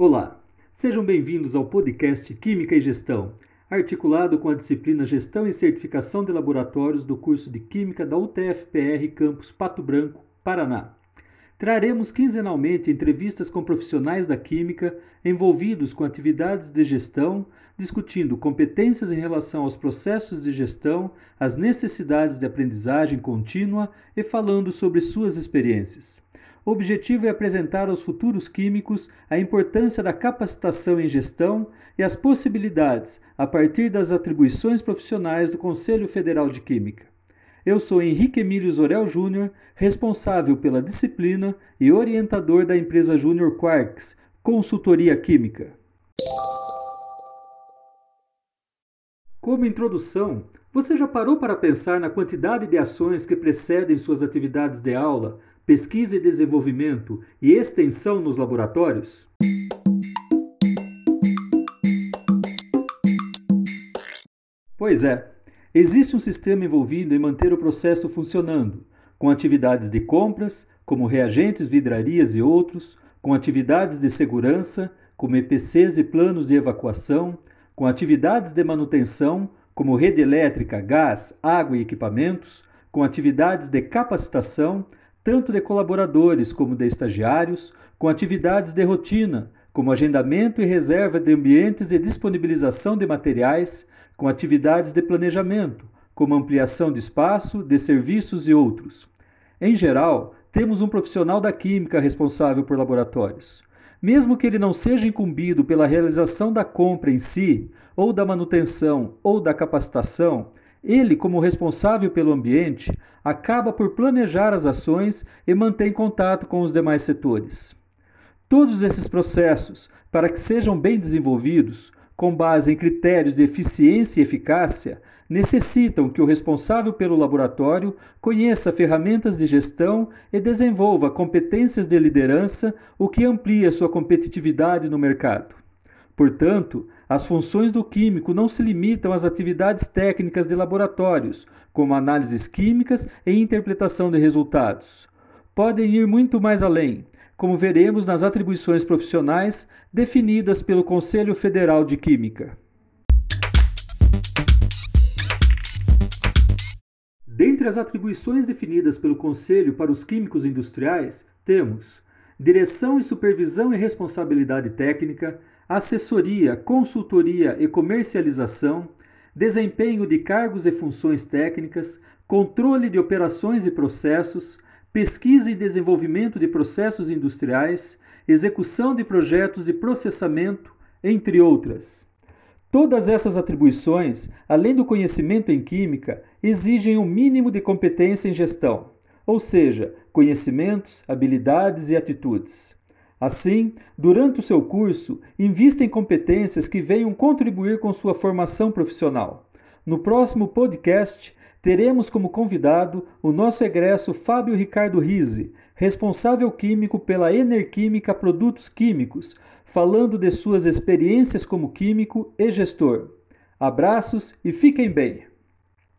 Olá, sejam bem-vindos ao podcast Química e Gestão, articulado com a disciplina Gestão e Certificação de Laboratórios do curso de Química da UTFPR Campus Pato Branco, Paraná. Traremos quinzenalmente entrevistas com profissionais da química envolvidos com atividades de gestão, discutindo competências em relação aos processos de gestão, as necessidades de aprendizagem contínua e falando sobre suas experiências. O objetivo é apresentar aos futuros químicos a importância da capacitação em gestão e as possibilidades a partir das atribuições profissionais do Conselho Federal de Química. Eu sou Henrique Emílio Zorel Júnior, responsável pela disciplina e orientador da empresa Júnior Quarks, Consultoria Química. Como introdução, você já parou para pensar na quantidade de ações que precedem suas atividades de aula, pesquisa e desenvolvimento e extensão nos laboratórios? Pois é, existe um sistema envolvido em manter o processo funcionando, com atividades de compras, como reagentes, vidrarias e outros, com atividades de segurança, como EPCs e planos de evacuação, com atividades de manutenção, como rede elétrica, gás, água e equipamentos, com atividades de capacitação, tanto de colaboradores como de estagiários, com atividades de rotina, como agendamento e reserva de ambientes e disponibilização de materiais, com atividades de planejamento, como ampliação de espaço, de serviços e outros. Em geral, temos um profissional da química responsável por laboratórios. Mesmo que ele não seja incumbido pela realização da compra em si, ou da manutenção ou da capacitação, ele, como responsável pelo ambiente, acaba por planejar as ações e mantém contato com os demais setores. Todos esses processos, para que sejam bem desenvolvidos, com base em critérios de eficiência e eficácia, necessitam que o responsável pelo laboratório conheça ferramentas de gestão e desenvolva competências de liderança, o que amplia sua competitividade no mercado. Portanto, as funções do químico não se limitam às atividades técnicas de laboratórios, como análises químicas e interpretação de resultados. Podem ir muito mais além, como veremos nas atribuições profissionais definidas pelo Conselho Federal de Química. Dentre as atribuições definidas pelo Conselho para os químicos industriais, temos direção e supervisão e responsabilidade técnica, assessoria, consultoria e comercialização, desempenho de cargos e funções técnicas, controle de operações e processos, pesquisa e desenvolvimento de processos industriais, execução de projetos de processamento, entre outras. Todas essas atribuições, além do conhecimento em química, exigem um mínimo de competência em gestão, ou seja, conhecimentos, habilidades e atitudes. Assim, durante o seu curso, invista em competências que venham contribuir com sua formação profissional. No próximo podcast, teremos como convidado o nosso egresso Fábio Ricardo Rise, responsável químico pela Enerquímica Produtos Químicos, falando de suas experiências como químico e gestor. Abraços e fiquem bem!